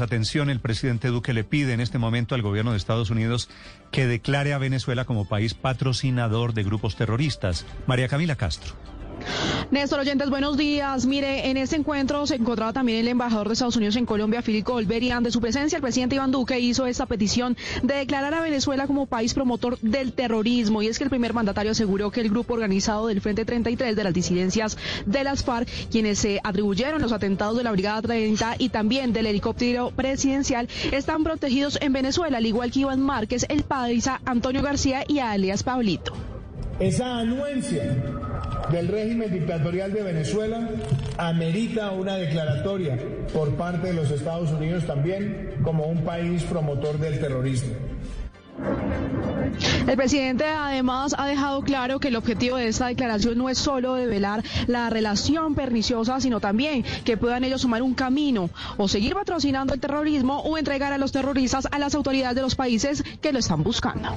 Atención, el presidente Duque le pide en este momento al gobierno de Estados Unidos que declare a Venezuela como país patrocinador de grupos terroristas. María Camila Castro. Néstor Oyentes, buenos días. Mire, en este encuentro se encontraba también el embajador de Estados Unidos en Colombia, Philip Goldberg, y ante su presencia el presidente Iván Duque hizo esta petición de declarar a Venezuela como país promotor del terrorismo. Y es que el primer mandatario aseguró que el grupo organizado del Frente 33 de las disidencias de las FARC, quienes se atribuyeron los atentados de la Brigada 30 y también del helicóptero presidencial, están protegidos en Venezuela, al igual que Iván Márquez, el paisa Antonio García y alias Pablito. Esa anuencia del régimen dictatorial de Venezuela amerita una declaratoria por parte de los Estados Unidos también como un país promotor del terrorismo. El presidente además ha dejado claro que el objetivo de esta declaración no es solo develar la relación perniciosa, sino también que puedan ellos sumar un camino o seguir patrocinando el terrorismo o entregar a los terroristas a las autoridades de los países que lo están buscando.